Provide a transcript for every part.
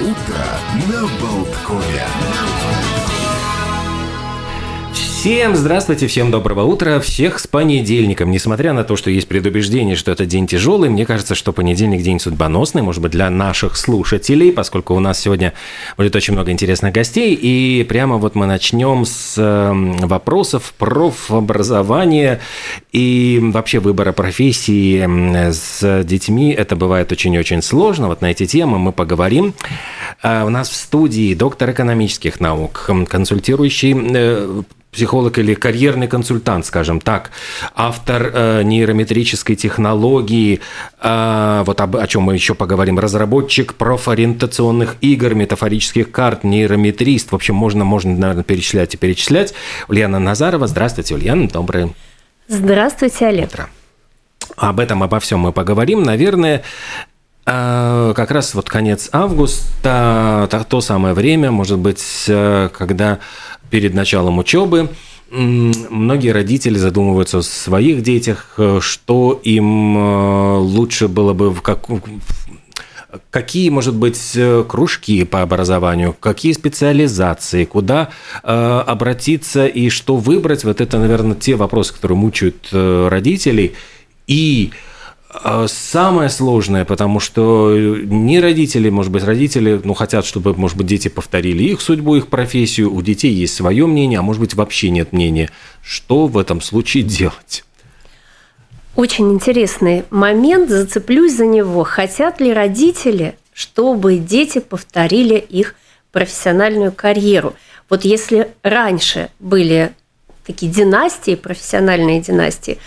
утро на Болткове. Всем здравствуйте, всем доброго утра, всех с понедельником. Несмотря на то, что есть предубеждение, что это день тяжелый, мне кажется, что понедельник день судьбоносный, может быть, для наших слушателей, поскольку у нас сегодня будет очень много интересных гостей. И прямо вот мы начнем с эм, вопросов профобразования и вообще выбора профессии с детьми. Это бывает очень-очень сложно. Вот на эти темы мы поговорим. А у нас в студии доктор экономических наук, консультирующий э, психолог или карьерный консультант, скажем так, автор э, нейрометрической технологии, э, вот об, о чем мы еще поговорим, разработчик профориентационных игр, метафорических карт, нейрометрист. В общем, можно, можно, наверное, перечислять и перечислять. Ульяна Назарова. Здравствуйте, Ульяна, доброе Здравствуйте, Олег. Утро. Об этом, обо всем мы поговорим. Наверное, э, как раз вот конец августа, то самое время, может быть, э, когда перед началом учебы многие родители задумываются о своих детях, э, что им э, лучше было бы в как какие, может быть, кружки по образованию, какие специализации, куда обратиться и что выбрать. Вот это, наверное, те вопросы, которые мучают родителей. И а самое сложное, потому что не родители, может быть, родители, ну, хотят, чтобы, может быть, дети повторили их судьбу, их профессию. У детей есть свое мнение, а может быть, вообще нет мнения. Что в этом случае делать? Очень интересный момент, зацеплюсь за него. Хотят ли родители, чтобы дети повторили их профессиональную карьеру? Вот если раньше были такие династии, профессиональные династии,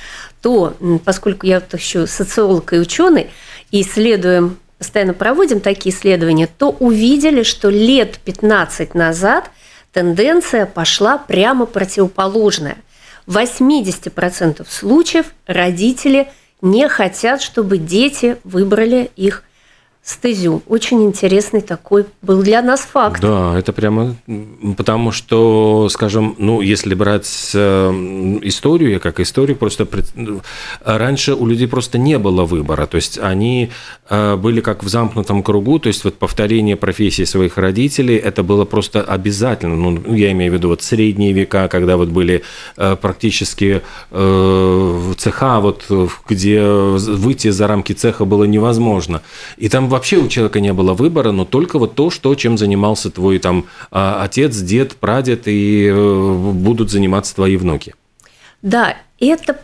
то, поскольку я вот еще социолог и ученый, и исследуем, постоянно проводим такие исследования, то увидели, что лет 15 назад тенденция пошла прямо противоположная. В 80% случаев родители не хотят, чтобы дети выбрали их стезю. Очень интересный такой был для нас факт. Да, это прямо потому что, скажем, ну, если брать э, историю, как историю, просто раньше у людей просто не было выбора, то есть они э, были как в замкнутом кругу, то есть вот повторение профессии своих родителей, это было просто обязательно, ну, я имею в виду вот средние века, когда вот были э, практически цеха, вот где выйти за рамки цеха было невозможно, и там вообще у человека не было выбора, но только вот то, что, чем занимался твой там а, отец, дед, прадед, и э, будут заниматься твои внуки. Да, это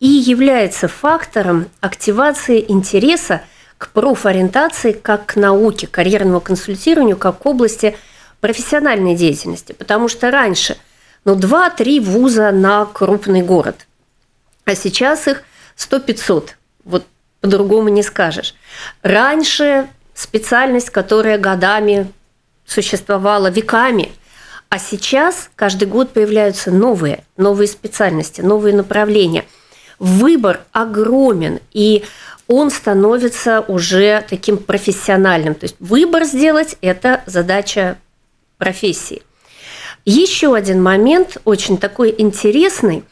и является фактором активации интереса к профориентации как к науке, карьерному консультированию, как к области профессиональной деятельности. Потому что раньше ну, 2-3 вуза на крупный город, а сейчас их 100-500. Вот по-другому не скажешь. Раньше специальность, которая годами существовала веками, а сейчас каждый год появляются новые, новые специальности, новые направления. Выбор огромен, и он становится уже таким профессиональным. То есть выбор сделать – это задача профессии. Еще один момент, очень такой интересный.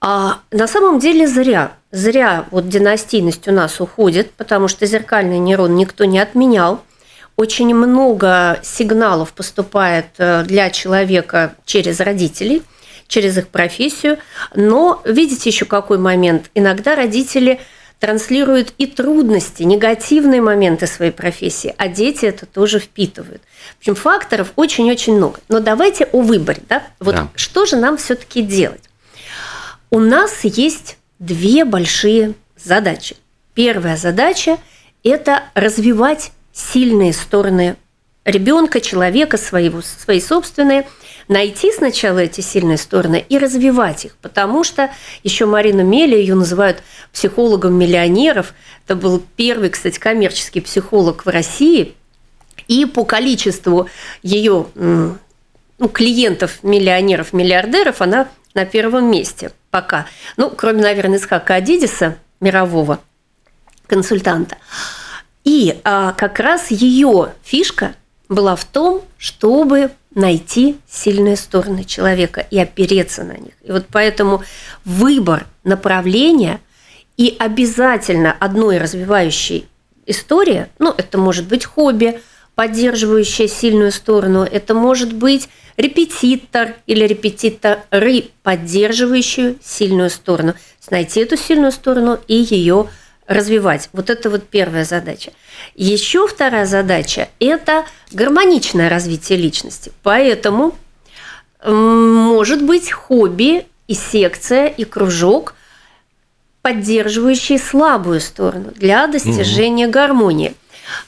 А на самом деле зря Зря вот династийность у нас уходит, потому что зеркальный нейрон никто не отменял. Очень много сигналов поступает э, для человека через родителей, через их профессию. Но видите еще какой момент? Иногда родители транслируют и трудности, негативные моменты своей профессии, а дети это тоже впитывают. В общем, факторов очень-очень много. Но давайте о выборе. Да? Вот да. что же нам все-таки делать? У нас есть две большие задачи. Первая задача – это развивать сильные стороны ребенка, человека, своего, свои собственные, найти сначала эти сильные стороны и развивать их, потому что еще Марина Мели, ее называют психологом миллионеров, это был первый, кстати, коммерческий психолог в России, и по количеству ее ну, клиентов, миллионеров, миллиардеров она на первом месте пока. Ну, кроме, наверное, Исхака Адидиса, мирового консультанта. И а, как раз ее фишка была в том, чтобы найти сильные стороны человека и опереться на них. И вот поэтому выбор направления и обязательно одной развивающей истории, ну, это может быть хобби, поддерживающая сильную сторону. Это может быть репетитор или репетиторы, поддерживающие сильную сторону. Найти эту сильную сторону и ее развивать. Вот это вот первая задача. Еще вторая задача – это гармоничное развитие личности. Поэтому может быть хобби и секция, и кружок, поддерживающие слабую сторону для достижения угу. гармонии.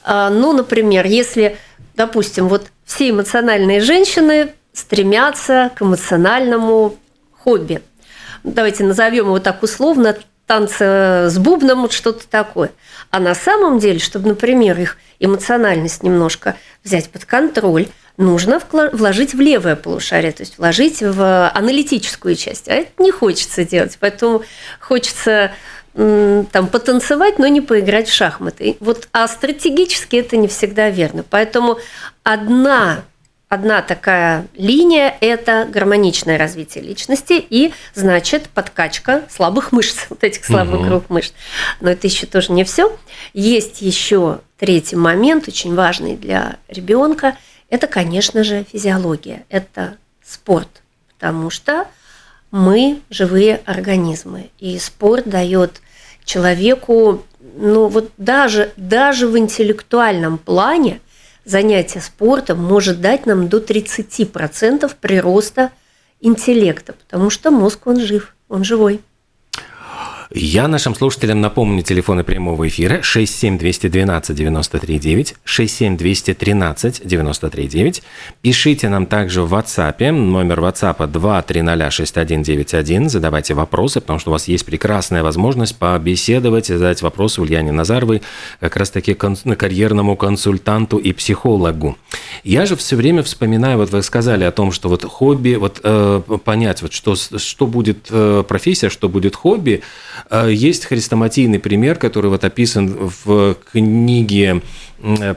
А, ну, например, если, допустим, вот все эмоциональные женщины стремятся к эмоциональному хобби. Давайте назовем его так условно танцы с бубном, вот что-то такое. А на самом деле, чтобы, например, их эмоциональность немножко взять под контроль, нужно вложить в левое полушарие, то есть вложить в аналитическую часть. А это не хочется делать, поэтому хочется там потанцевать, но не поиграть в шахматы. Вот, а стратегически это не всегда верно. Поэтому одна Одна такая линия – это гармоничное развитие личности и, значит, подкачка слабых мышц, вот этих слабых угу. групп мышц. Но это еще тоже не все. Есть еще третий момент, очень важный для ребенка. Это, конечно же, физиология, это спорт, потому что мы живые организмы, и спорт дает человеку, ну вот даже, даже в интеллектуальном плане – занятие спортом может дать нам до 30% прироста интеллекта, потому что мозг, он жив, он живой. Я нашим слушателям напомню телефоны прямого эфира 67212 93 67213 93 Пишите нам также в WhatsApp, номер WhatsApp 2306191, задавайте вопросы, потому что у вас есть прекрасная возможность побеседовать, задать вопросы Ульяне Назаровой, как раз таки карьерному консультанту и психологу. Я же все время вспоминаю, вот вы сказали о том, что вот хобби, вот э, понять, вот что, что будет э, профессия, что будет хобби, есть хрестоматийный пример, который вот описан в книге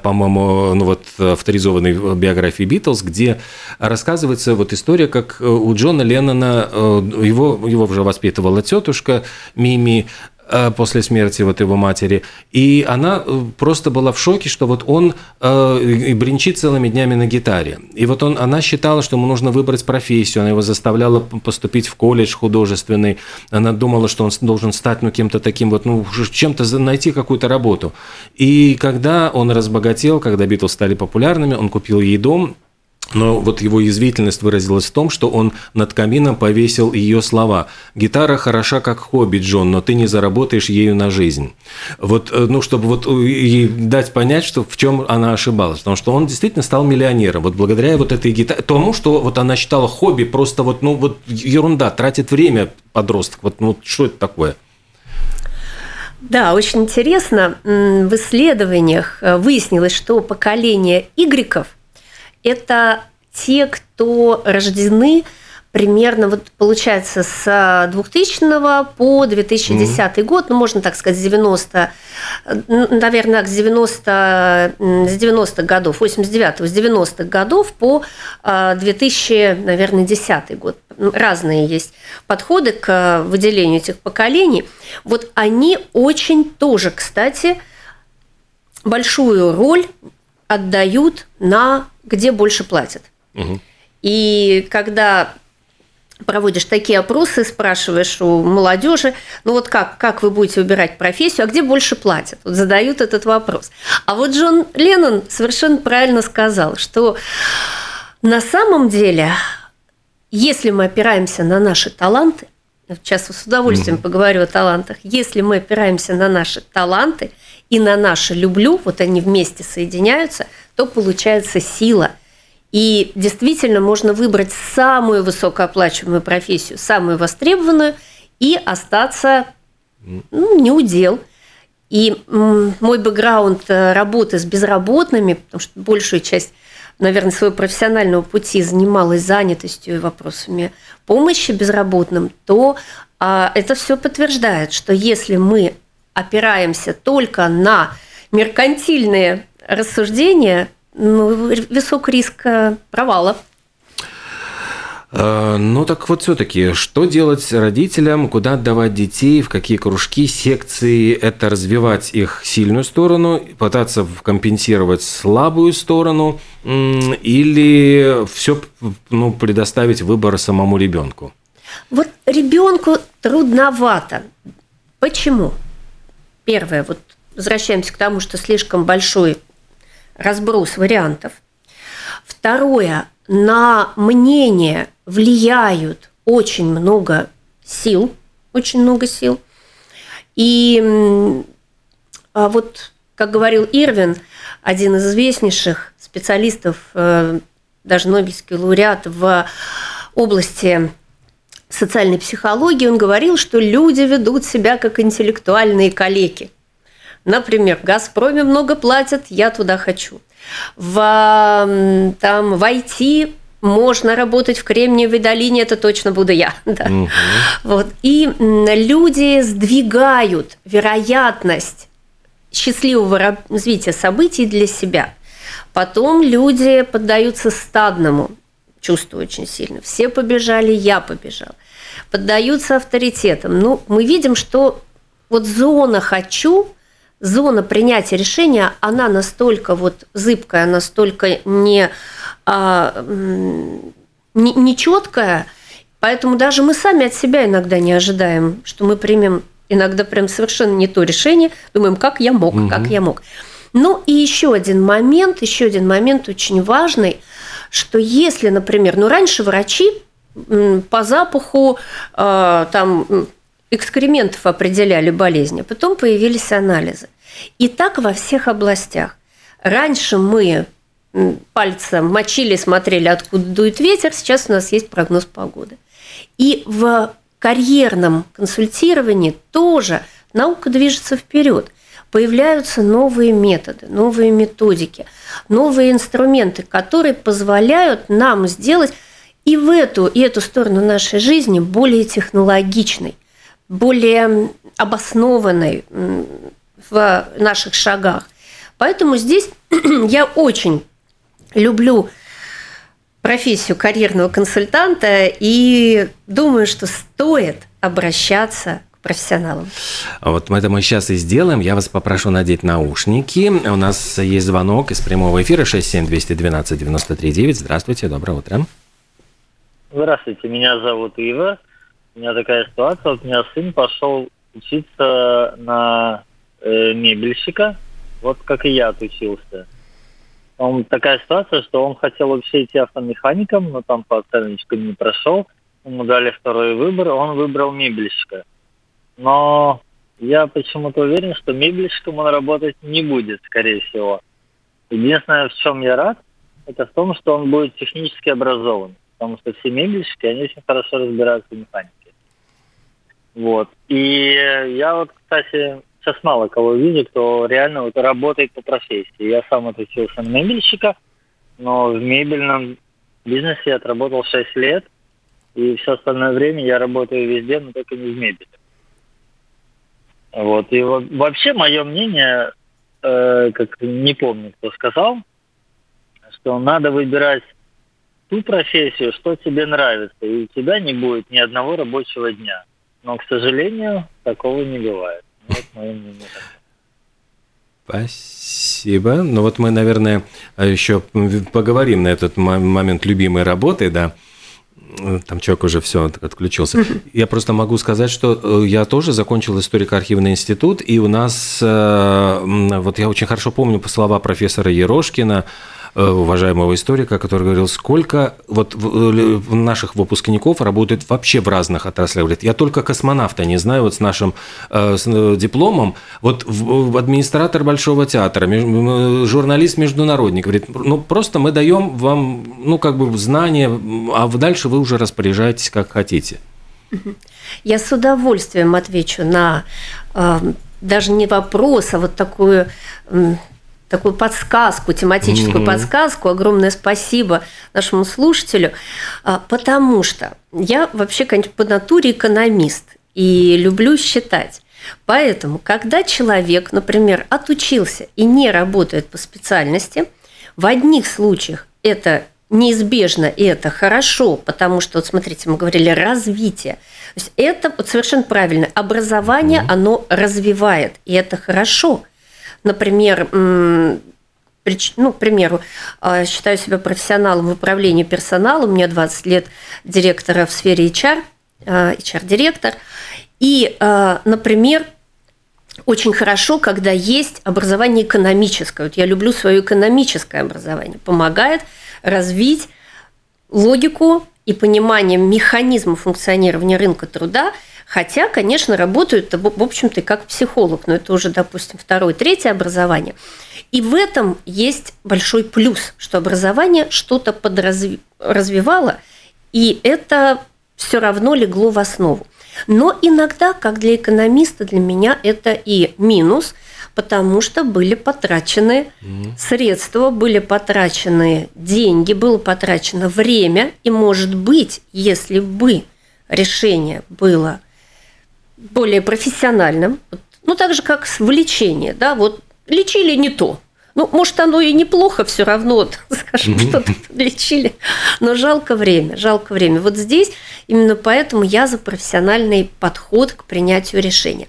по-моему, ну вот авторизованной биографии Битлз, где рассказывается вот история, как у Джона Леннона, э, его, его уже воспитывала тетушка Мими, Э, после смерти вот его матери. И она э, просто была в шоке, что вот он э, бренчит целыми днями на гитаре. И вот он, она считала, что ему нужно выбрать профессию. Она его заставляла поступить в колледж художественный. Она думала, что он должен стать ну, кем-то таким вот, ну, чем-то найти какую-то работу. И когда он разбогател, когда Битлз стали популярными, он купил ей дом, но вот его язвительность выразилась в том, что он над камином повесил ее слова. «Гитара хороша как хобби, Джон, но ты не заработаешь ею на жизнь». Вот, э, ну, чтобы вот ей дать понять, что в чем она ошибалась. Потому что он действительно стал миллионером. Вот благодаря вот этой гитаре, тому, что вот она считала хобби, просто вот, ну, вот ерунда, тратит время подросток. Вот, ну, что это такое? Да, очень интересно. В исследованиях э, выяснилось, что поколение игреков – это те, кто рождены примерно, вот получается, с 2000 по 2010 mm-hmm. год, ну, можно так сказать, с 90, наверное, с 90, с 90 годов, 89 с 90-х годов по 2000, наверное, 10 год. Разные есть подходы к выделению этих поколений. Вот они очень тоже, кстати, большую роль отдают на где больше платят. Угу. И когда проводишь такие опросы, спрашиваешь у молодежи, ну вот как, как вы будете выбирать профессию, а где больше платят? Вот задают этот вопрос. А вот Джон Леннон совершенно правильно сказал, что на самом деле, если мы опираемся на наши таланты, сейчас с удовольствием mm поговорю о талантах, если мы опираемся на наши таланты и на наше «люблю», вот они вместе соединяются – то получается сила. И действительно можно выбрать самую высокооплачиваемую профессию, самую востребованную, и остаться ну, не удел. И мой бэкграунд э, работы с безработными, потому что большую часть, наверное, своего профессионального пути занималась занятостью и вопросами помощи безработным, то а, это все подтверждает, что если мы опираемся только на меркантильные рассуждения, ну, высок риск провала. Э, ну так вот все-таки, что делать родителям, куда отдавать детей, в какие кружки, секции, это развивать их сильную сторону, пытаться компенсировать слабую сторону или все ну, предоставить выбор самому ребенку? Вот ребенку трудновато. Почему? Первое, вот возвращаемся к тому, что слишком большой разброс вариантов. Второе, на мнение влияют очень много сил, очень много сил. И а вот, как говорил Ирвин, один из известнейших специалистов, э, даже Нобелевский лауреат в области социальной психологии, он говорил, что люди ведут себя как интеллектуальные калеки. Например, в «Газпроме» много платят, я туда хочу. В, там, в IT можно работать в Кремниевой долине, это точно буду я. Да. Угу. Вот. И люди сдвигают вероятность счастливого развития событий для себя. Потом люди поддаются стадному чувству очень сильно. Все побежали, я побежал. Поддаются авторитетам. Ну, мы видим, что вот зона «хочу», зона принятия решения, она настолько вот зыбкая, настолько не а, нечеткая, поэтому даже мы сами от себя иногда не ожидаем, что мы примем иногда прям совершенно не то решение, думаем, как я мог, угу. как я мог. Ну и еще один момент, еще один момент очень важный, что если, например, ну раньше врачи по запаху э, там экскрементов определяли болезни, потом появились анализы. И так во всех областях. Раньше мы пальцем мочили, смотрели, откуда дует ветер, сейчас у нас есть прогноз погоды. И в карьерном консультировании тоже наука движется вперед. Появляются новые методы, новые методики, новые инструменты, которые позволяют нам сделать и в эту, и эту сторону нашей жизни более технологичной, более обоснованной в наших шагах. Поэтому здесь я очень люблю профессию карьерного консультанта и думаю, что стоит обращаться профессионалам. Вот мы это мы сейчас и сделаем. Я вас попрошу надеть наушники. У нас есть звонок из прямого эфира 67212 939. Здравствуйте, доброе утро. Здравствуйте, меня зовут Ива. У меня такая ситуация. Вот у меня сын пошел учиться на э, мебельщика, вот как и я отучился. Он, такая ситуация, что он хотел вообще идти автомехаником, но там по оценочкам не прошел. Ему дали второй выбор, он выбрал мебельщика. Но я почему-то уверен, что мебельщиком он работать не будет, скорее всего. Единственное, в чем я рад, это в том, что он будет технически образован. Потому что все мебельщики, они очень хорошо разбираются в механике. Вот. И я вот, кстати, сейчас мало кого вижу, кто реально вот работает по профессии. Я сам отучился на мебельщика, но в мебельном бизнесе я отработал 6 лет, и все остальное время я работаю везде, но только не в мебели. Вот. И вообще мое мнение, э, как не помню, кто сказал, что надо выбирать ту профессию, что тебе нравится, и у тебя не будет ни одного рабочего дня. Но, к сожалению, такого не бывает. Вот мое мнение. Спасибо. Ну вот мы, наверное, еще поговорим на этот момент любимой работы, да. Там человек уже все отключился. Я просто могу сказать, что э, я тоже закончил историко-архивный институт, и у нас, э, вот я очень хорошо помню слова профессора Ерошкина, Э, уважаемого историка, который говорил, сколько вот э, наших выпускников работает вообще в разных отраслях. Говорит, я только космонавта не знаю, вот с нашим э, с дипломом, вот администратор Большого театра, журналист-международник, говорит, ну просто мы даем вам, ну как бы знания, а дальше вы уже распоряжаетесь как хотите. Я с удовольствием отвечу на даже не вопрос, а вот такую такую подсказку, тематическую mm-hmm. подсказку. Огромное спасибо нашему слушателю, а, потому что я вообще, по натуре экономист и люблю считать. Поэтому, когда человек, например, отучился и не работает по специальности, в одних случаях это неизбежно, и это хорошо, потому что, вот смотрите, мы говорили развитие. То есть это вот совершенно правильно. Образование, mm-hmm. оно развивает, и это хорошо. Например, ну, к примеру, а, считаю себя профессионалом в управлении персоналом, у меня 20 лет директора в сфере HR, HR-директор. И, а, например, очень хорошо, когда есть образование экономическое. Вот я люблю свое экономическое образование. Помогает развить логику и понимание механизма функционирования рынка труда, хотя, конечно, работают, в общем-то, как психолог, но это уже, допустим, второе, третье образование. И в этом есть большой плюс, что образование что-то подразвивало, и это все равно легло в основу. Но иногда, как для экономиста, для меня это и минус, потому что были потрачены mm-hmm. средства, были потрачены деньги, было потрачено время, и, может быть, если бы решение было более профессиональным, ну, так же, как влечение, да, вот лечили не то, ну, может, оно и неплохо все равно, скажем, что-то лечили. Но жалко время, жалко время. Вот здесь именно поэтому я за профессиональный подход к принятию решения.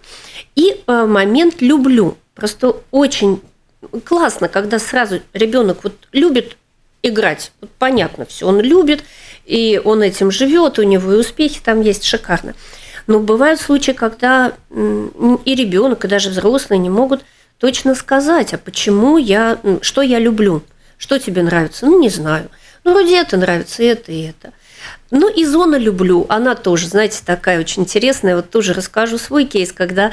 И э, момент люблю. Просто очень классно, когда сразу ребенок вот любит играть. Вот понятно все, он любит, и он этим живет, у него и успехи там есть шикарно. Но бывают случаи, когда и ребенок, и даже взрослые не могут точно сказать, а почему я, что я люблю, что тебе нравится, ну не знаю. Ну, вроде это нравится, это и это. Ну, и зона люблю, она тоже, знаете, такая очень интересная. Вот тоже расскажу свой кейс, когда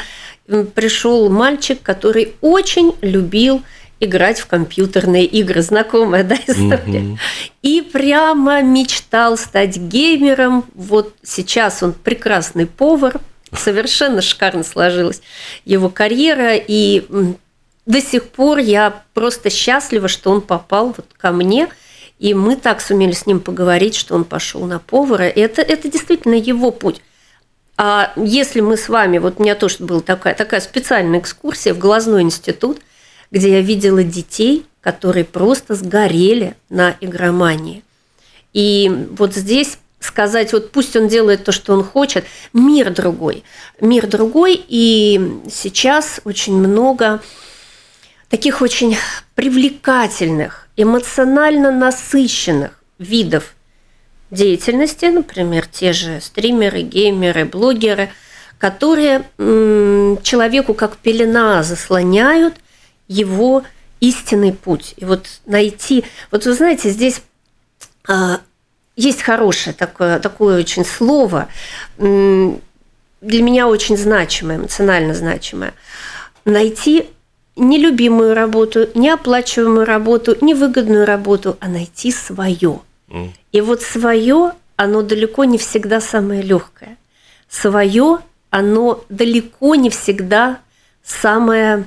пришел мальчик, который очень любил играть в компьютерные игры. Знакомая, да, история? Mm-hmm. И прямо мечтал стать геймером. Вот сейчас он прекрасный повар, совершенно шикарно сложилась его карьера, и до сих пор я просто счастлива, что он попал вот ко мне, и мы так сумели с ним поговорить, что он пошел на повара. Это, это действительно его путь. А если мы с вами, вот у меня тоже была такая, такая специальная экскурсия в глазной институт, где я видела детей, которые просто сгорели на игромании. И вот здесь сказать, вот пусть он делает то, что он хочет, мир другой. Мир другой, и сейчас очень много таких очень привлекательных, эмоционально насыщенных видов деятельности, например, те же стримеры, геймеры, блогеры, которые человеку как пелена заслоняют его истинный путь. И вот найти, вот вы знаете, здесь а, есть хорошее такое, такое очень слово, для меня очень значимое, эмоционально значимое. Найти нелюбимую работу, неоплачиваемую работу, невыгодную работу, а найти свое. Mm. И вот свое, оно далеко не всегда самое легкое. Свое, оно далеко не всегда самое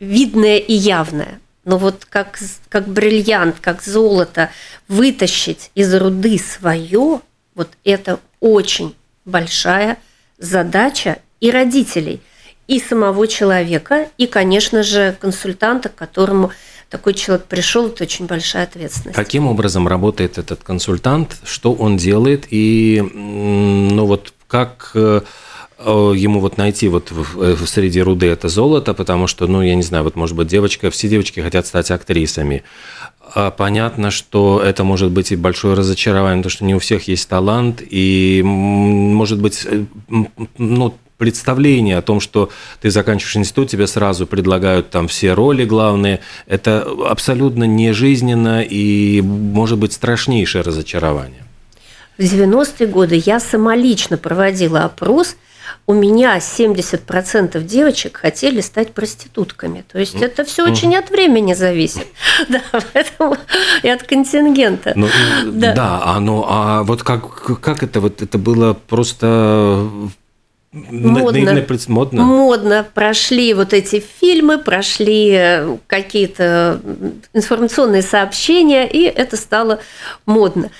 видное и явное. Но вот как, как бриллиант, как золото вытащить из руды свое, вот это очень большая задача и родителей, и самого человека, и, конечно же, консультанта, к которому такой человек пришел, это очень большая ответственность. Каким образом работает этот консультант, что он делает, и ну вот как э, ему вот найти вот в, э, среди руды это золото, потому что, ну, я не знаю, вот, может быть, девочка, все девочки хотят стать актрисами. А понятно, что это может быть и большое разочарование, потому что не у всех есть талант, и, может быть, э, ну, представление о том, что ты заканчиваешь институт, тебе сразу предлагают там все роли главные, это абсолютно нежизненно и, может быть, страшнейшее разочарование. В 90-е годы я самолично проводила опрос – у меня 70% девочек хотели стать проститутками. То есть это все очень от времени зависит. Да, поэтому и от контингента. Ну, да. да, а, ну, а вот как, как это вот это было просто модно. модно. Модно. Прошли вот эти фильмы, прошли э, какие-то информационные сообщения, и это стало модно.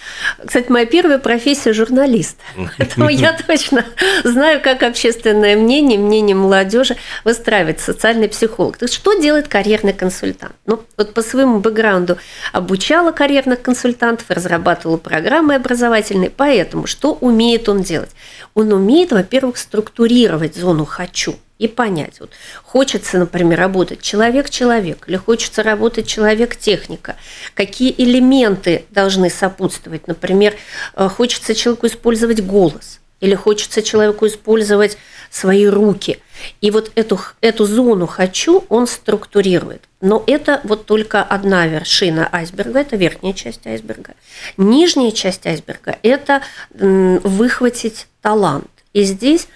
Кстати, моя первая профессия – журналист. Поэтому я точно знаю, как общественное мнение, мнение молодежи выстраивать социальный психолог. То есть, что делает карьерный консультант? Ну, вот по своему бэкграунду обучала карьерных консультантов, разрабатывала программы образовательные, поэтому что умеет он делать? Он умеет, во-первых, структурировать зону «хочу» и понять. Вот хочется, например, работать человек-человек или хочется работать человек-техника. Какие элементы должны сопутствовать? Например, э, хочется человеку использовать голос или хочется человеку использовать свои руки. И вот эту, эту зону «хочу» он структурирует. Но это вот только одна вершина айсберга, это верхняя часть айсберга. Нижняя часть айсберга – это выхватить талант. И здесь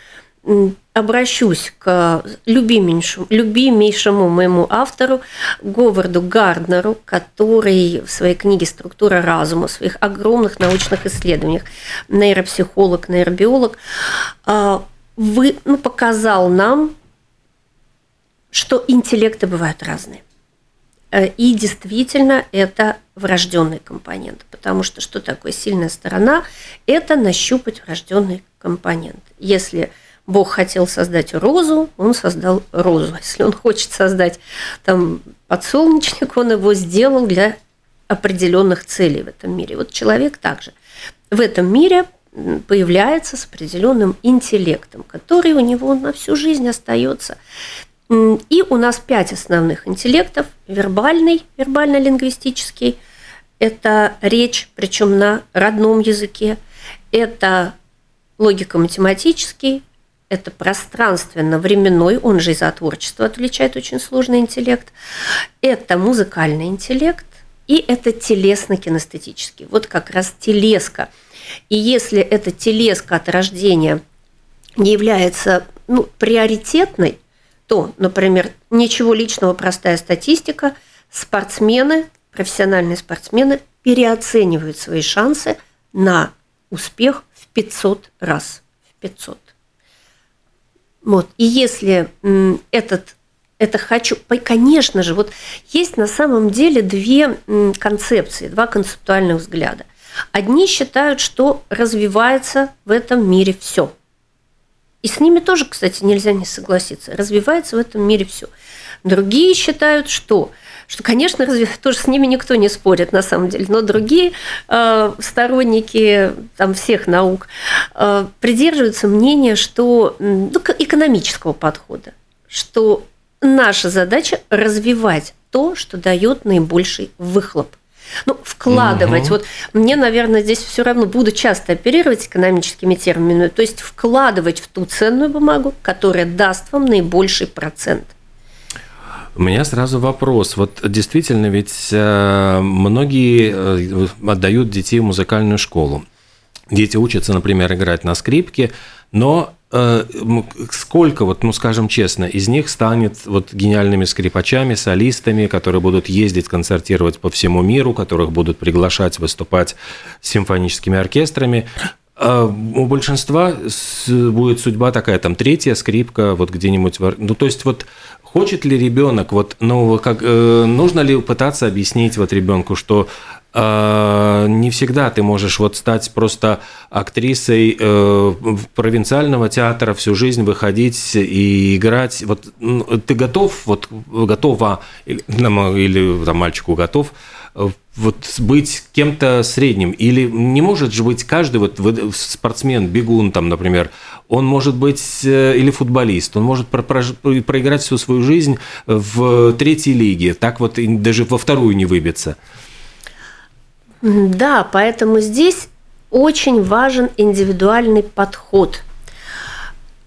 обращусь к любимейшему, любимейшему моему автору Говарду Гарднеру, который в своей книге «Структура разума», в своих огромных научных исследованиях, нейропсихолог, нейробиолог, а, вы, ну, показал нам, что интеллекты бывают разные. Э, и действительно это врожденный компонент, потому что что такое сильная сторона? Это нащупать врожденный компонент. Если Бог хотел создать розу, он создал розу. Если он хочет создать там подсолнечник, он его сделал для определенных целей в этом мире. Вот человек также в этом мире появляется с определенным интеллектом, который у него на всю жизнь остается. И у нас пять основных интеллектов. Вербальный, вербально-лингвистический. Это речь, причем на родном языке. Это логико-математический. Это пространственно-временной, он же из-за творчества отличает очень сложный интеллект. Это музыкальный интеллект. И это телесно-кинестетический. Вот как раз телеска. И если эта телеска от рождения не является ну, приоритетной, то, например, ничего личного, простая статистика, спортсмены, профессиональные спортсмены переоценивают свои шансы на успех в 500 раз. В 500. Вот. И если этот это хочу, конечно же, вот есть на самом деле две концепции, два концептуальных взгляда. Одни считают, что развивается в этом мире все – и с ними тоже, кстати, нельзя не согласиться. Развивается в этом мире все. Другие считают, что что, конечно, разве тоже с ними никто не спорит на самом деле, но другие э, сторонники там, всех наук э, придерживаются мнения, что ну, экономического подхода, что наша задача развивать то, что дает наибольший выхлоп. Ну, вкладывать. Угу. Вот мне, наверное, здесь все равно буду часто оперировать экономическими терминами, то есть вкладывать в ту ценную бумагу, которая даст вам наибольший процент. У меня сразу вопрос. Вот действительно, ведь э, многие э, отдают детей в музыкальную школу. Дети учатся, например, играть на скрипке, но Э, сколько, вот, ну скажем честно, из них станет вот гениальными скрипачами, солистами, которые будут ездить, концертировать по всему миру, которых будут приглашать выступать с симфоническими оркестрами. А у большинства будет судьба такая, там третья скрипка, вот где-нибудь, ну то есть вот хочет ли ребенок, вот, ну как, э, нужно ли пытаться объяснить вот ребенку, что а, не всегда ты можешь вот стать просто актрисой э, провинциального театра всю жизнь выходить и играть. Вот ну, ты готов, вот готова или, или там мальчику готов э, вот быть кем-то средним или не может же быть каждый вот спортсмен, бегун там, например, он может быть э, или футболист, он может про проиграть всю свою жизнь в третьей лиге, так вот даже во вторую не выбиться. Да, поэтому здесь очень важен индивидуальный подход,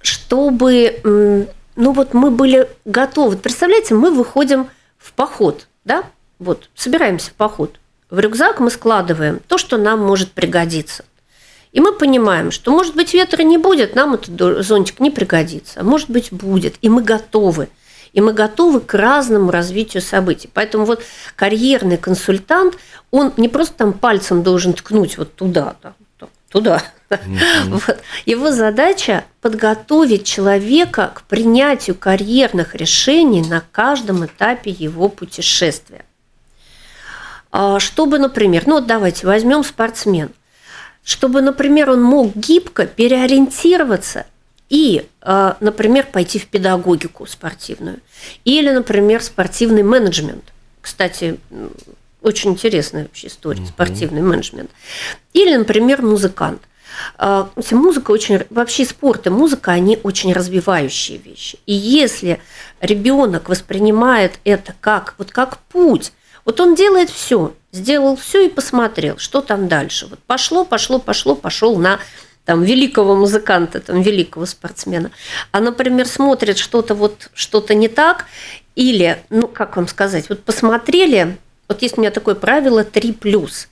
чтобы, ну вот мы были готовы. Представляете, мы выходим в поход, да, вот собираемся в поход. В рюкзак мы складываем то, что нам может пригодиться. И мы понимаем, что, может быть, ветра не будет, нам этот зонтик не пригодится, а может быть, будет. И мы готовы – и мы готовы к разному развитию событий. Поэтому вот карьерный консультант, он не просто там пальцем должен ткнуть вот туда, да, туда, Вот. Его задача подготовить человека к принятию карьерных решений на каждом этапе его путешествия. А, чтобы, например, ну вот давайте возьмем спортсмен, чтобы, например, он мог гибко переориентироваться и, а, например, пойти в педагогику спортивную или, например, спортивный менеджмент. Кстати, очень интересная вообще история, спортивный менеджмент. Или, например, музыкант. А, музыка очень, вообще спорт и музыка, они очень развивающие вещи. И если ребенок воспринимает это как, вот как путь, вот он делает все, сделал все и посмотрел, что там дальше. Вот пошло, пошло, пошло, пошел на там, великого музыканта, там, великого спортсмена. А, например, смотрит что-то вот, что-то не так, или, ну, как вам сказать, вот посмотрели, вот есть у меня такое правило 3+.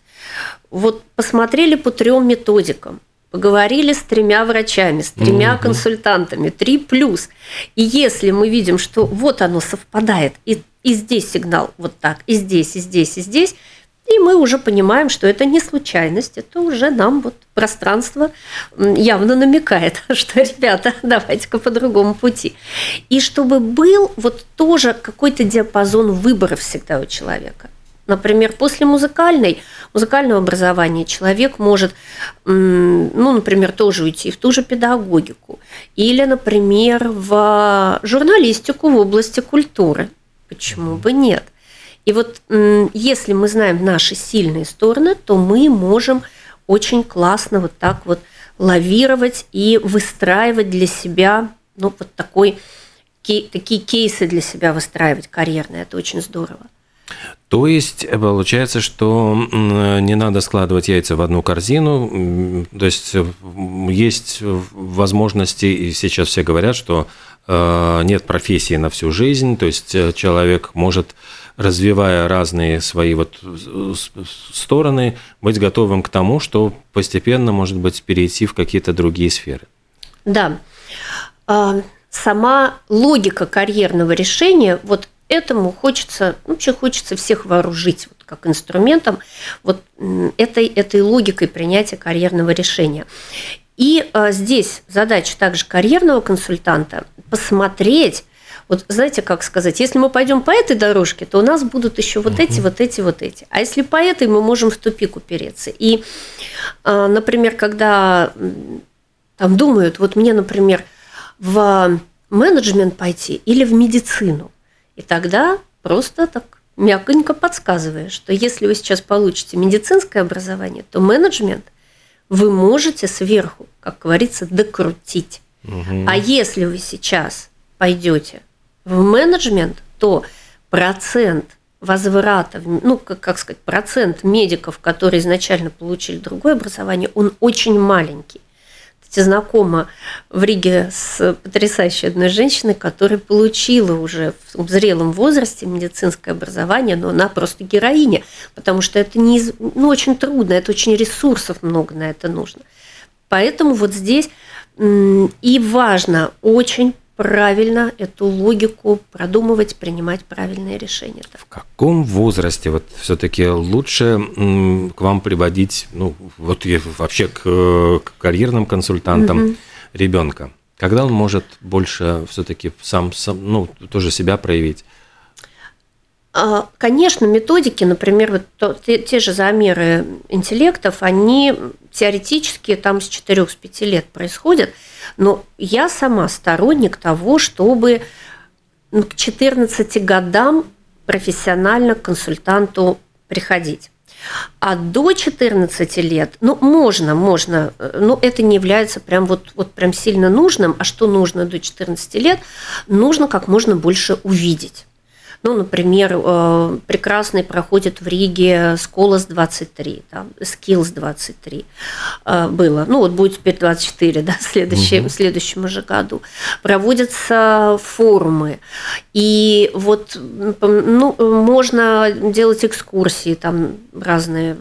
Вот посмотрели по трем методикам, поговорили с тремя врачами, с тремя угу. консультантами, 3+. И если мы видим, что вот оно совпадает, и и здесь сигнал вот так, и здесь, и здесь, и здесь. И мы уже понимаем, что это не случайность, это уже нам вот пространство явно намекает, что, ребята, давайте-ка по другому пути. И чтобы был вот тоже какой-то диапазон выбора всегда у человека. Например, после музыкальной, музыкального образования человек может, ну, например, тоже уйти в ту же педагогику или, например, в журналистику в области культуры – Почему бы нет? И вот если мы знаем наши сильные стороны, то мы можем очень классно вот так вот лавировать и выстраивать для себя, ну, вот такой, такие кейсы для себя выстраивать карьерные. Это очень здорово. То есть э, получается, что не надо складывать яйца в одну корзину. То есть есть возможности, и сейчас все говорят, что Э, нет профессии на всю жизнь, то есть э, человек может, развивая разные свои вот э, стороны, быть готовым к тому, что постепенно, может быть, перейти в какие-то другие сферы. Да. А, сама логика карьерного решения, вот этому хочется, ну, вообще хочется всех вооружить вот, как инструментом вот этой, этой логикой принятия карьерного решения. И а, здесь задача также карьерного консультанта посмотреть, вот знаете, как сказать, если мы пойдем по этой дорожке, то у нас будут еще вот эти, вот эти, вот эти. А если по этой, мы можем в тупик упереться. И, а, например, когда там думают, вот мне, например, в менеджмент пойти или в медицину, и тогда просто так мягонько подсказываешь, что если вы сейчас получите медицинское образование, то менеджмент вы можете сверху, как говорится, докрутить. Угу. А если вы сейчас пойдете в менеджмент, то процент возврата, ну, как, как сказать, процент медиков, которые изначально получили другое образование, он очень маленький знакома в Риге с потрясающей одной женщиной, которая получила уже в зрелом возрасте медицинское образование, но она просто героиня, потому что это не, ну, очень трудно, это очень ресурсов много на это нужно. Поэтому вот здесь и важно очень правильно эту логику продумывать, принимать правильные решения. В каком возрасте вот все-таки лучше к вам приводить, ну вот вообще к, к карьерным консультантам угу. ребенка? Когда он может больше все-таки сам, сам, ну тоже себя проявить? А, конечно, методики, например, вот то, те, те же замеры интеллектов, они теоретически там с 4-5 лет происходят, но я сама сторонник того, чтобы ну, к 14 годам профессионально к консультанту приходить. А до 14 лет, ну, можно, можно, но это не является прям вот, вот прям сильно нужным. А что нужно до 14 лет? Нужно как можно больше увидеть. Ну, например, э, прекрасный проходит в Риге Сколос 23, там, Skills 23 э, было. Ну, вот будет теперь 24, да, в следующем, угу. в следующем уже году. Проводятся форумы. И вот ну, можно делать экскурсии, там разные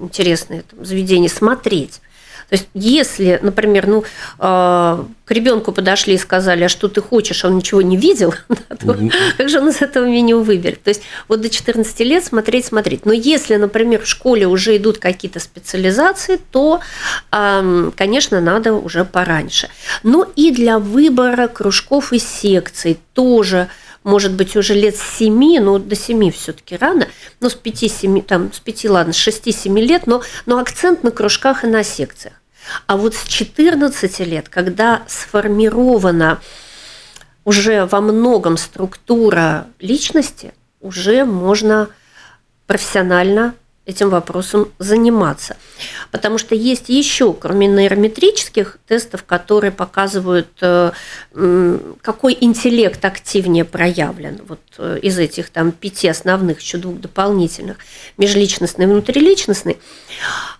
интересные там, заведения, смотреть То есть, если, например, ну, э, к ребенку подошли и сказали, а что ты хочешь, а он ничего не видел, то как же он из этого меню выберет? То есть, вот до 14 лет смотреть, смотреть. Но если, например, в школе уже идут какие-то специализации, то, конечно, надо уже пораньше. Ну и для выбора кружков и секций тоже – может быть, уже лет с 7, но до 7 все-таки рано, но с 5-7, там, с 5, ладно, с 6-7 лет, но, но акцент на кружках и на секциях. А вот с 14 лет, когда сформирована уже во многом структура личности, уже можно профессионально этим вопросом заниматься. Потому что есть еще, кроме нейрометрических тестов, которые показывают, э, какой интеллект активнее проявлен, вот э, из этих там пяти основных, еще двух дополнительных, межличностный и внутриличностный,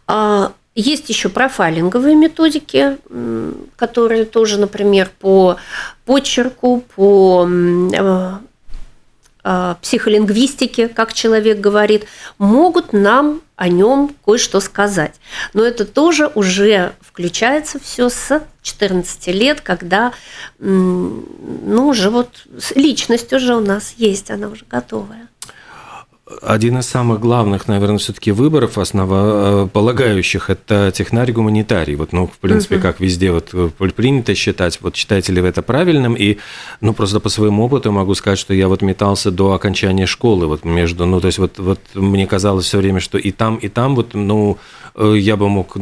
а, есть еще профайлинговые методики, которые тоже, например, по почерку, по э, психолингвистики, как человек говорит, могут нам о нем кое-что сказать. Но это тоже уже включается все с 14 лет, когда ну, уже вот личность уже у нас есть, она уже готовая один из самых главных, наверное, все-таки выборов основополагающих – это технарий-гуманитарий. Вот, ну, в принципе, угу. как везде вот э, принято считать, вот считаете ли вы это правильным? И, ну, просто по своему опыту могу сказать, что я вот метался до окончания школы, вот между, ну, то есть вот, вот мне казалось все время, что и там, и там вот, ну, Э, я бы мог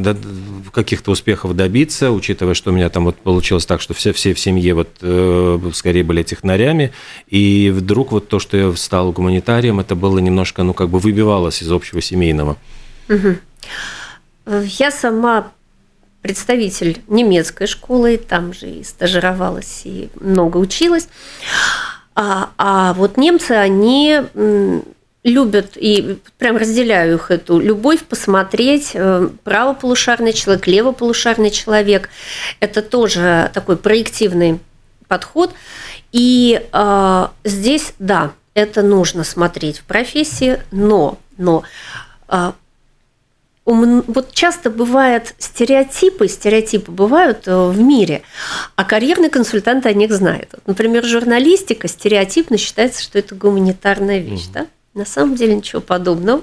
каких-то успехов добиться, учитывая, что у меня там вот получилось так, что все, все в семье вот э, скорее были технарями, и вдруг вот то, что я стал гуманитарием, это было немножко, ну, как бы выбивалось из общего семейного. Угу. Я сама представитель немецкой школы, там же и стажировалась, и много училась. А, а вот немцы, они любят, и прям разделяю их эту любовь посмотреть, э, правополушарный человек, левополушарный человек. Это тоже такой проективный подход. И э, здесь, да, это нужно смотреть в профессии, но, но э, вот часто бывают стереотипы, стереотипы бывают э, в мире, а карьерный консультант о них знает. Например, журналистика стереотипно считается, что это гуманитарная вещь, mm-hmm. да? На самом деле ничего подобного,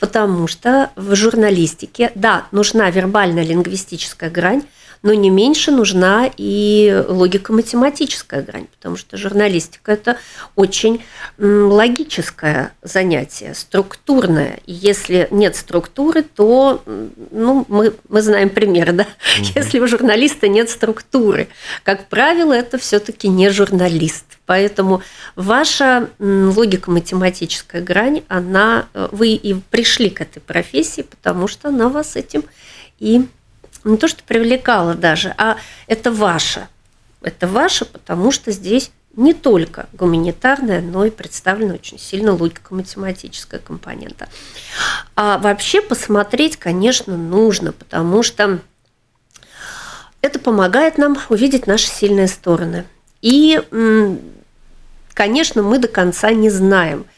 потому что в журналистике, да, нужна вербальная лингвистическая грань, но не меньше нужна и логико-математическая грань, потому что журналистика – это очень логическое занятие, структурное. И если нет структуры, то ну, мы, мы знаем пример, да? Угу. Если у журналиста нет структуры, как правило, это все-таки не журналист. Поэтому ваша логико-математическая грань, она, э, вы и пришли к этой профессии, потому что она вас этим и не то, что привлекала даже, а это ваше. Это ваше, потому что здесь не только гуманитарная, но и представлена очень сильно логико-математическая компонента. А вообще посмотреть, конечно, нужно, потому что это помогает нам увидеть наши сильные стороны. И, конечно, мы до конца не знаем –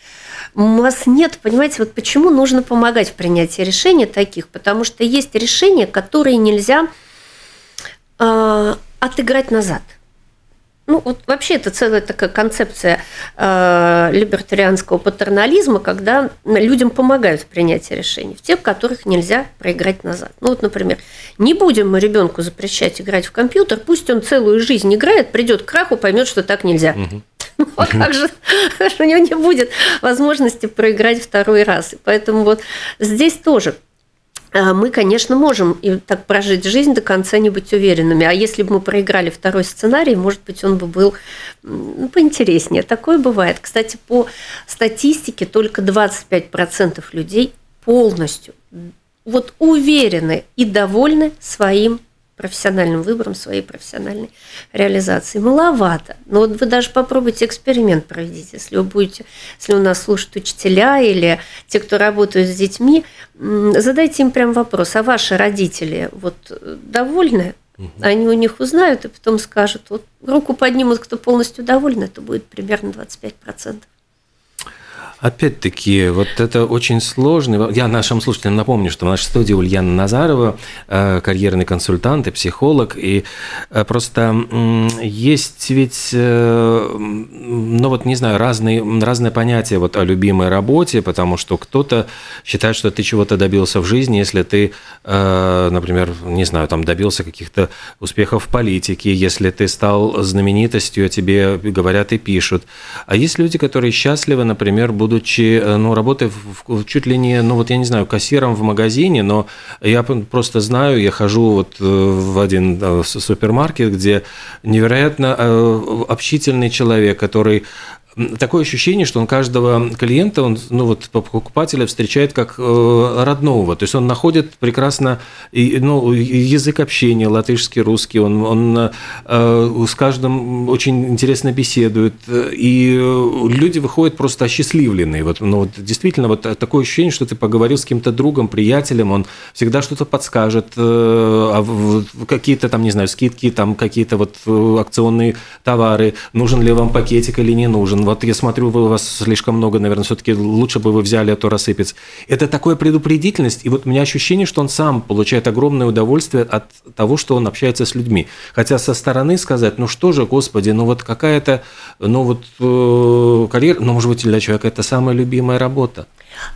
у вас нет, понимаете, вот почему нужно помогать в принятии решений таких, потому что есть решения, которые нельзя э, отыграть назад. Ну, вот вообще это целая такая концепция э, либертарианского патернализма, когда людям помогают в принятии решений, в тех, которых нельзя проиграть назад. Ну, вот, например, не будем мы ребенку запрещать играть в компьютер, пусть он целую жизнь играет, придет к краху, поймет, что так нельзя. Угу. А как же, у него не будет возможности проиграть второй раз. И поэтому вот здесь тоже а, мы, конечно, можем и так прожить жизнь до конца, не быть уверенными. А если бы мы проиграли второй сценарий, может быть, он бы был ну, поинтереснее. Такое бывает. Кстати, по статистике только 25% людей полностью вот уверены и довольны своим профессиональным выбором, своей профессиональной реализации. Маловато. Но вот вы даже попробуйте эксперимент проведите. Если вы будете, если у нас слушают учителя или те, кто работают с детьми, задайте им прям вопрос, а ваши родители вот довольны? Они у них узнают и потом скажут, вот руку поднимут, кто полностью доволен, это будет примерно 25%. Опять-таки, вот это очень сложный... Я нашим слушателям напомню, что в нашей студии Ульяна Назарова, э, карьерный консультант и психолог, и э, просто есть ведь, э, ну вот, не знаю, разные, разные понятия вот о любимой работе, потому что кто-то считает, что ты чего-то добился в жизни, если ты, например, не знаю, там добился каких-то успехов в политике, если ты стал знаменитостью, о тебе говорят и пишут. А есть люди, которые счастливы, например, будут будучи, э, ну, работая в, чуть ли не, ну, вот я не знаю, кассиром в магазине, но я просто знаю, я хожу вот э, в один э, супермаркет, где невероятно общительный человек, который такое ощущение, что он каждого клиента, он, ну вот покупателя встречает как э, родного. То есть он находит прекрасно и, ну, язык общения, латышский, русский, он, он э, с каждым очень интересно беседует. И люди выходят просто осчастливленные. Вот, ну, вот действительно, вот такое ощущение, что ты поговорил с каким-то другом, приятелем, он всегда что-то подскажет, э, а какие-то там, не знаю, скидки, там какие-то вот э, акционные товары, нужен ли вам пакетик или не нужен вот я смотрю, вы, у вас слишком много, наверное, все-таки лучше бы вы взяли, а то рассыпется. Это такая предупредительность, и вот у меня ощущение, что он сам получает огромное удовольствие от того, что он общается с людьми. Хотя со стороны сказать, ну что же, господи, ну вот какая-то, ну вот э, карьера, ну может быть для человека это самая любимая работа.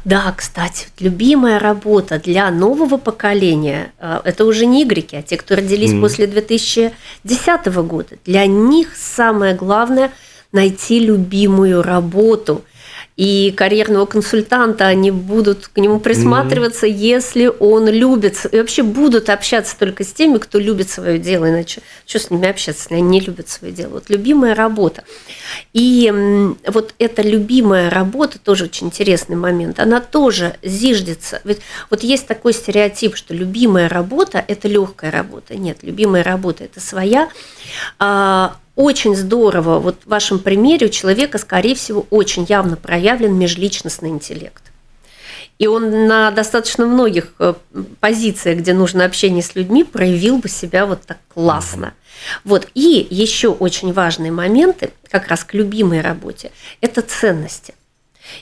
Да, кстати, любимая работа для нового поколения э, – это уже не игреки, а те, кто родились mm. после 2010 года. Для них самое главное – найти любимую работу – и карьерного консультанта, они будут к нему присматриваться, mm-hmm. если он любит, и вообще будут общаться только с теми, кто любит свое дело, иначе что с ними общаться, если они не любят свое дело. Вот любимая работа. И вот эта любимая работа, тоже очень интересный момент, она тоже зиждется. Ведь вот есть такой стереотип, что любимая работа – это легкая работа. Нет, любимая работа – это своя, а, очень здорово, вот в вашем примере у человека, скорее всего, очень явно проявлен межличностный интеллект. И он на достаточно многих э, позициях, где нужно общение с людьми, проявил бы себя вот так классно. Вот. И еще очень важные моменты, как раз к любимой работе, это ценности.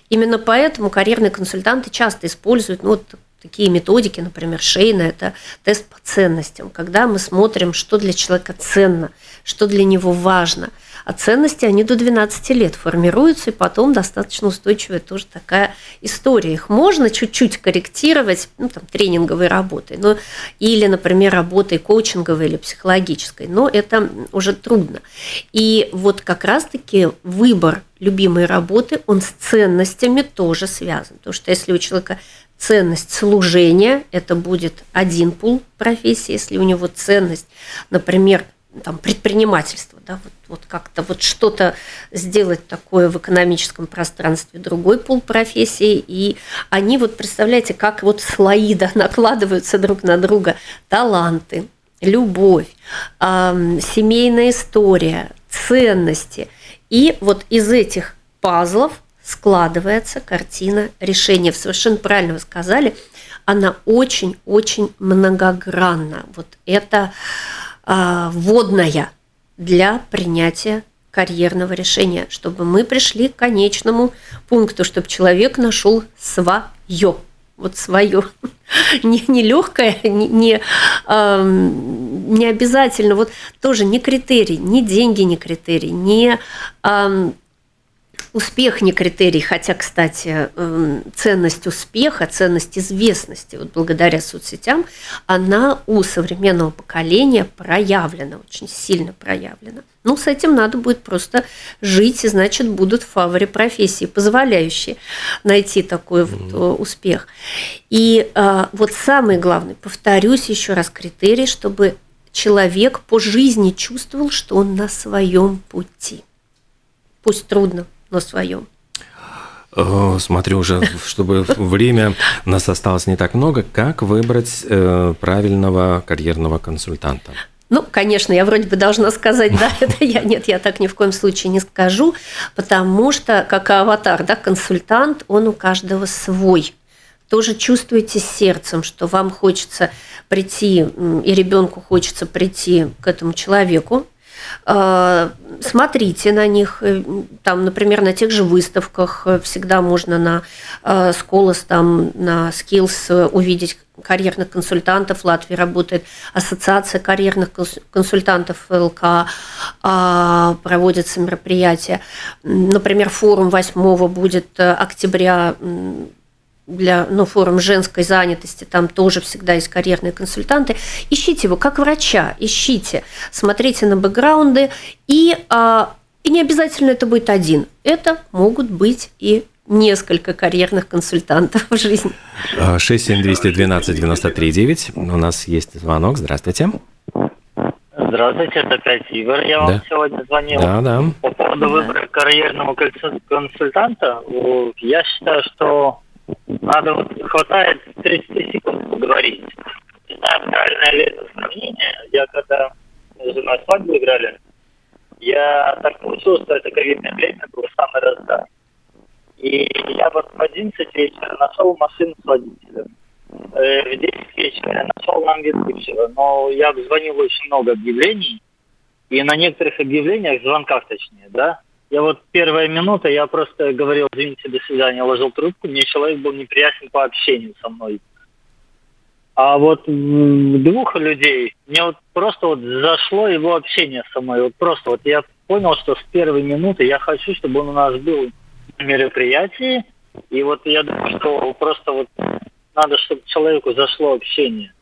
Именно поэтому карьерные консультанты часто используют ну, вот такие методики, например, Шейна, это тест по ценностям, когда мы смотрим, что для человека ценно, что для него важно. А ценности, они до 12 лет формируются, и потом достаточно устойчивая тоже такая история. Их можно чуть-чуть корректировать, ну, там, тренинговой работой, но, или, например, работой коучинговой или психологической, но это уже трудно. И вот как раз-таки выбор любимой работы, он с ценностями тоже связан. Потому что если у человека ценность служения, это будет один пул профессии, если у него ценность, например, там, предпринимательство, да, вот, вот как-то вот что-то сделать такое в экономическом пространстве, другой пул профессии, и они вот, представляете, как вот слои да, накладываются друг на друга, таланты, любовь, э, семейная история, ценности, и вот из этих пазлов складывается картина решения. Совершенно правильно вы сказали, она очень-очень многогранна. Вот это вводная для принятия карьерного решения, чтобы мы пришли к конечному пункту, чтобы человек нашел свое, вот свое, не, не легкое, не, не, не обязательно, вот тоже не критерий, не деньги не критерий, не Успех не критерий, хотя, кстати, эм, ценность успеха, ценность известности, вот благодаря соцсетям, она у современного поколения проявлена, очень сильно проявлена. Ну, с этим надо будет просто жить, и значит, будут в фаворе профессии, позволяющие найти такой вот mm-hmm. успех. И а, вот самый главный, повторюсь еще раз, критерий, чтобы человек по жизни чувствовал, что он на своем пути. Пусть трудно, на своем? Смотрю уже, чтобы время у нас осталось не так много. Как выбрать э, правильного карьерного консультанта? Ну, конечно, я вроде бы должна сказать, да, это я, нет, я так ни в коем случае не скажу, потому что, как аватар, да, консультант, он у каждого свой. Тоже чувствуете сердцем, что вам хочется прийти, и ребенку хочется прийти к этому человеку, э, смотрите на них. Э, там, например, на тех же выставках всегда можно на Сколос, там, на Skills увидеть карьерных консультантов. В Латвии работает ассоциация карьерных консультантов ЛК, а, проводятся мероприятия. Например, форум 8 будет октября для ну, форум женской занятости, там тоже всегда есть карьерные консультанты. Ищите его как врача, ищите, смотрите на бэкграунды, и, а, и не обязательно это будет один. Это могут быть и несколько карьерных консультантов в жизни. 67212 93 9. У нас есть звонок. Здравствуйте. Здравствуйте, это опять Игорь. Я да. вам сегодня звонил да, да. по поводу выбора карьерного консультанта. Я считаю, что надо вот хватает 30 секунд поговорить. Не знаю, правильное ли это сравнение. Я когда с женой свадьбу играли, я так получилось, что это ковидное время было самый раздар. И я вот в 11 вечера нашел машину с водителем. Э, в 10 вечера я нашел нам ведущего. Но я обзвонил очень много объявлений. И на некоторых объявлениях, звонках точнее, да, я вот первая минута, я просто говорил, извините, до свидания, ложил трубку, мне человек был неприятен по общению со мной. А вот двух людей, мне вот просто вот зашло его общение со мной. Вот просто вот я понял, что с первой минуты я хочу, чтобы он у нас был на мероприятии. И вот я думаю, что просто вот надо, чтобы человеку зашло общение.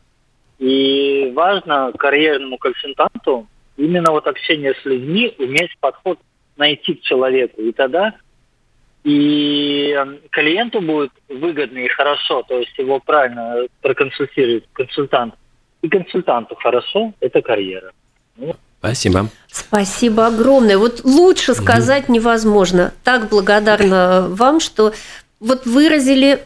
И важно карьерному консультанту именно вот общение с людьми, уметь подход найти к человеку. И тогда и клиенту будет выгодно и хорошо, то есть его правильно проконсультирует консультант. И консультанту хорошо, это карьера. Ну, Спасибо. Спасибо огромное. Вот лучше сказать угу. невозможно. Так благодарна вам, что вот выразили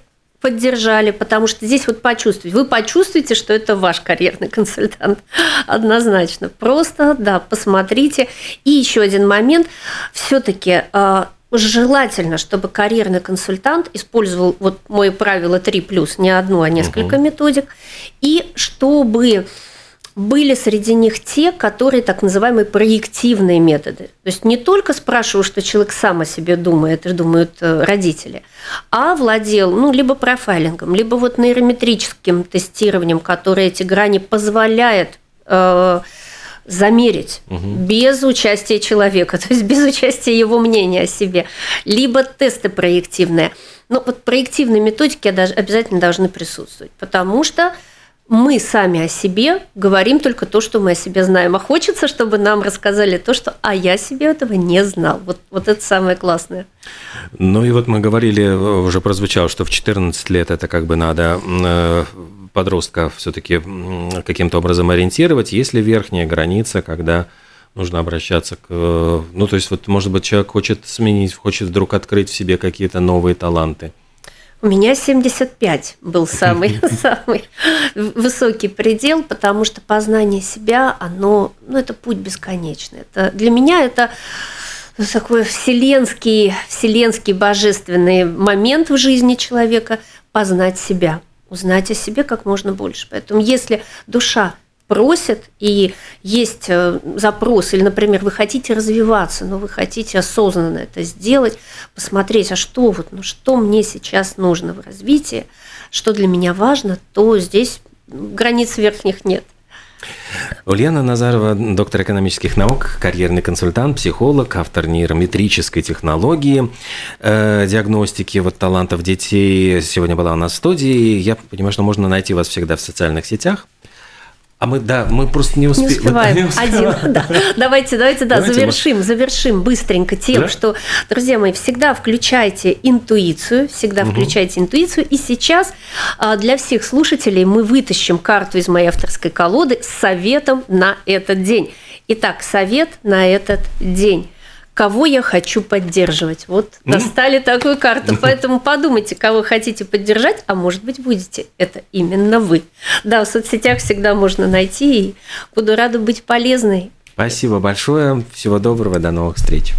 поддержали, потому что здесь вот почувствуйте, вы почувствуете, что это ваш карьерный консультант, однозначно. Просто, да, посмотрите. И еще один момент, все-таки а, желательно, чтобы карьерный консультант использовал вот мое правило 3 плюс, не одну, а несколько угу. методик, и чтобы были среди них те, которые так называемые проективные методы. То есть не только спрашиваю, что человек сам о себе думает, и думают э, родители, а владел ну, либо профайлингом, либо вот нейрометрическим тестированием, которое эти грани позволяет э, замерить угу. без участия человека, то есть без участия его мнения о себе, либо тесты проективные. Но вот проективные методики обязательно должны присутствовать, потому что мы сами о себе говорим только то, что мы о себе знаем. А хочется, чтобы нам рассказали то, что «а я себе этого не знал». Вот, вот это самое классное. Ну и вот мы говорили, уже прозвучало, что в 14 лет это как бы надо э, подростка все-таки каким-то образом ориентировать. Есть ли верхняя граница, когда нужно обращаться к... Ну, то есть, вот, может быть, человек хочет сменить, хочет вдруг открыть в себе какие-то новые таланты – у меня 75 был самый, самый высокий предел, потому что познание себя, оно, ну, это путь бесконечный. Это, для меня это такой вселенский, вселенский божественный момент в жизни человека познать себя, узнать о себе как можно больше. Поэтому если душа просят, и есть э, запрос, или, например, вы хотите развиваться, но вы хотите осознанно это сделать, посмотреть, а что вот, ну что мне сейчас нужно в развитии, что для меня важно, то здесь границ верхних нет. Ульяна Назарова, доктор экономических наук, карьерный консультант, психолог, автор нейрометрической технологии, э, диагностики вот, талантов детей. Сегодня была у нас в студии. Я понимаю, что можно найти вас всегда в социальных сетях. А мы, да, мы просто не, успе... не успеваем. Не успеваем. Один, да. Давайте, давайте, да, давайте завершим, мы... завершим быстренько тем, да? что, друзья мои, всегда включайте интуицию, всегда угу. включайте интуицию. И сейчас а, для всех слушателей мы вытащим карту из моей авторской колоды с советом на этот день. Итак, совет на этот день кого я хочу поддерживать. Вот достали такую карту, поэтому подумайте, кого хотите поддержать, а может быть будете это именно вы. Да, в соцсетях всегда можно найти, и буду рада быть полезной. Спасибо большое, всего доброго, до новых встреч.